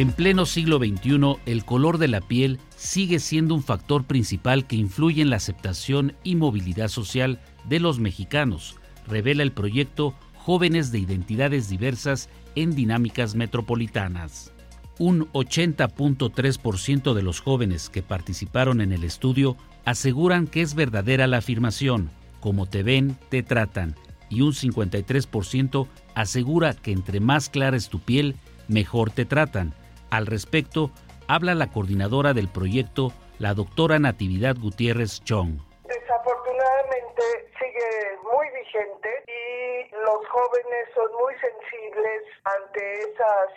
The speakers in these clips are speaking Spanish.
En pleno siglo XXI, el color de la piel sigue siendo un factor principal que influye en la aceptación y movilidad social de los mexicanos, revela el proyecto Jóvenes de Identidades Diversas en Dinámicas Metropolitanas. Un 80.3% de los jóvenes que participaron en el estudio aseguran que es verdadera la afirmación, como te ven, te tratan, y un 53% asegura que entre más clara es tu piel, mejor te tratan. Al respecto, habla la coordinadora del proyecto, la doctora Natividad Gutiérrez Chong. Desafortunadamente sigue muy vigente y los jóvenes son muy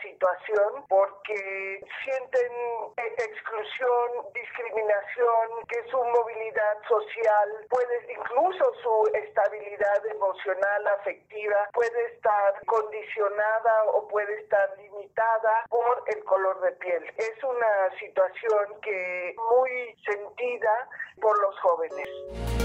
situación porque sienten exclusión, discriminación, que su movilidad social puede, incluso su estabilidad emocional, afectiva, puede estar condicionada o puede estar limitada por el color de piel. Es una situación que muy sentida por los jóvenes.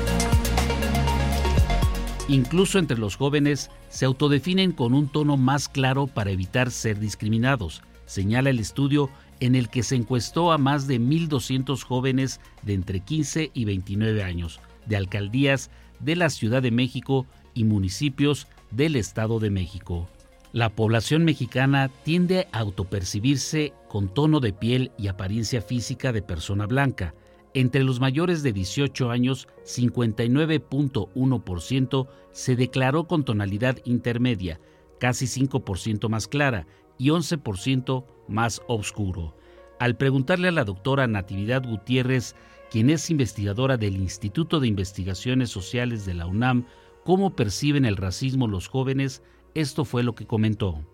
Incluso entre los jóvenes se autodefinen con un tono más claro para evitar ser discriminados, señala el estudio en el que se encuestó a más de 1.200 jóvenes de entre 15 y 29 años, de alcaldías de la Ciudad de México y municipios del Estado de México. La población mexicana tiende a autopercibirse con tono de piel y apariencia física de persona blanca, entre los mayores de 18 años, 59.1% se declaró con tonalidad intermedia, casi 5% más clara y 11% más oscuro. Al preguntarle a la doctora Natividad Gutiérrez, quien es investigadora del Instituto de Investigaciones Sociales de la UNAM, cómo perciben el racismo los jóvenes, esto fue lo que comentó.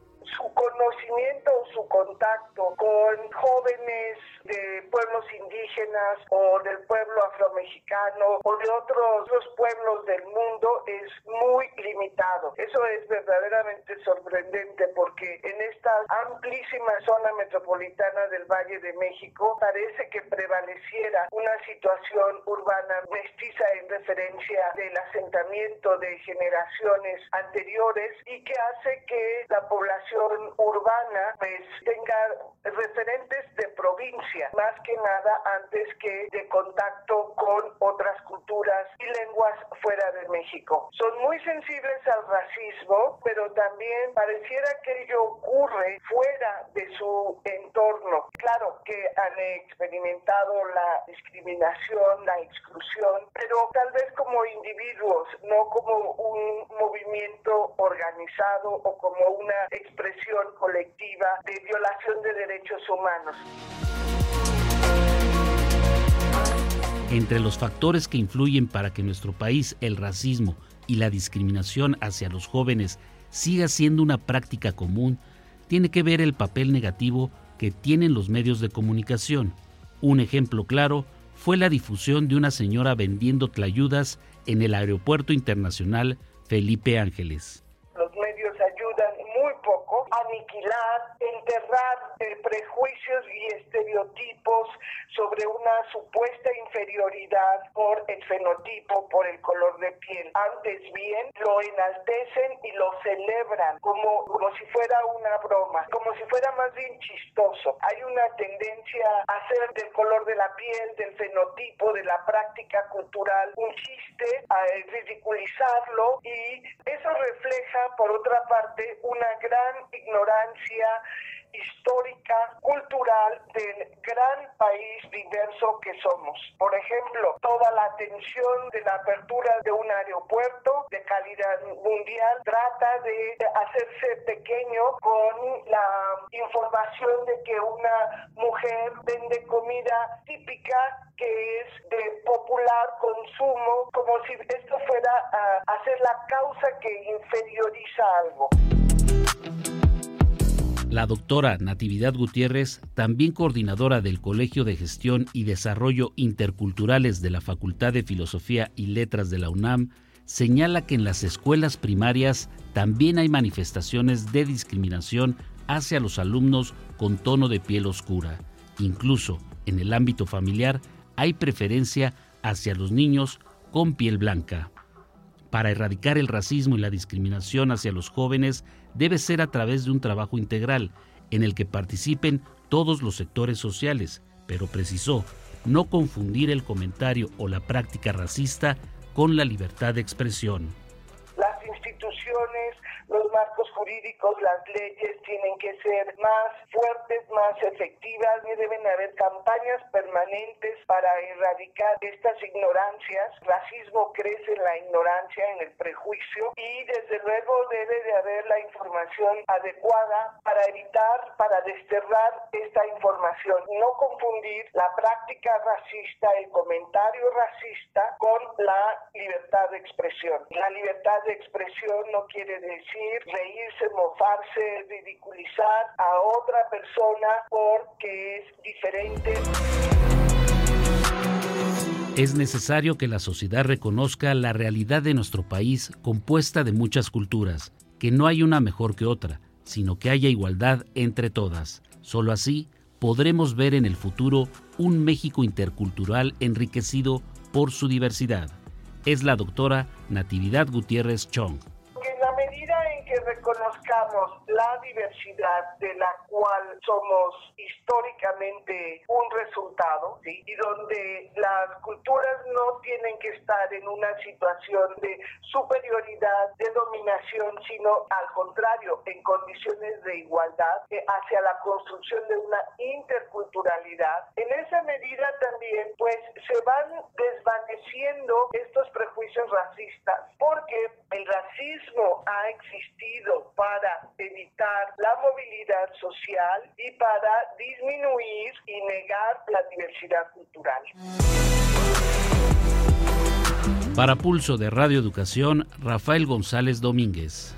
Contacto con jóvenes de pueblos indígenas o del pueblo afromexicano o de otros, pueblos del mundo es muy limitado. Eso es verdaderamente sorprendente porque en esta amplísima zona metropolitana del Valle de México parece que prevaleciera una situación urbana mestiza en referencia del asentamiento de generaciones anteriores y que hace que la población urbana pues tenga referentes de provincia más que nada antes que de contacto con otras culturas y lenguas fuera de México. Son muy sensibles al racismo, pero también pareciera que ello ocurre fuera de su entorno. Claro que han experimentado la discriminación, la exclusión, pero tal vez como individuos, no como un organizado o como una expresión colectiva de violación de derechos humanos. Entre los factores que influyen para que nuestro país el racismo y la discriminación hacia los jóvenes siga siendo una práctica común, tiene que ver el papel negativo que tienen los medios de comunicación. Un ejemplo claro fue la difusión de una señora vendiendo tlayudas en el Aeropuerto Internacional Felipe Ángeles aniquilar, enterrar eh, prejuicios y estereotipos sobre una supuesta inferioridad por el fenotipo, por el color de piel. Antes bien, lo enaltecen y lo celebran como, como si fuera una broma, como si fuera más bien chistoso. Hay una tendencia a hacer del color de la piel, del fenotipo, de la práctica cultural un chiste, a ridiculizarlo y eso refleja, por otra parte, una gran ignorancia histórica, cultural del gran país diverso que somos. Por ejemplo, toda la atención de la apertura de un aeropuerto de calidad mundial trata de hacerse pequeño con la información de que una mujer vende comida típica que es de popular consumo, como si esto fuera a hacer la causa que inferioriza algo. La doctora Natividad Gutiérrez, también coordinadora del Colegio de Gestión y Desarrollo Interculturales de la Facultad de Filosofía y Letras de la UNAM, señala que en las escuelas primarias también hay manifestaciones de discriminación hacia los alumnos con tono de piel oscura. Incluso en el ámbito familiar hay preferencia hacia los niños con piel blanca. Para erradicar el racismo y la discriminación hacia los jóvenes debe ser a través de un trabajo integral en el que participen todos los sectores sociales, pero precisó no confundir el comentario o la práctica racista con la libertad de expresión. Las instituciones los marcos jurídicos, las leyes tienen que ser más fuertes, más efectivas y deben haber campañas permanentes para erradicar estas ignorancias. racismo crece en la ignorancia, en el prejuicio y desde luego debe de haber la información adecuada para evitar, para desterrar esta información. No confundir la práctica racista, el comentario racista con la libertad de expresión. La libertad de expresión no quiere decir reírse, mofarse, ridiculizar a otra persona porque es diferente. Es necesario que la sociedad reconozca la realidad de nuestro país compuesta de muchas culturas, que no hay una mejor que otra, sino que haya igualdad entre todas. Solo así podremos ver en el futuro un México intercultural enriquecido por su diversidad. Es la doctora Natividad Gutiérrez Chong reconozcamos la diversidad de la cual somos históricamente un resultado y donde las culturas no tienen que estar en una situación de superioridad, de dominación, sino al contrario, en condiciones de igualdad eh, hacia la construcción de una interculturalidad. En esa medida también pues se van desvaneciendo estos prejuicios racistas. Porque racismo ha existido para evitar la movilidad social y para disminuir y negar la diversidad cultural. Para Pulso de Radio Educación, Rafael González Domínguez.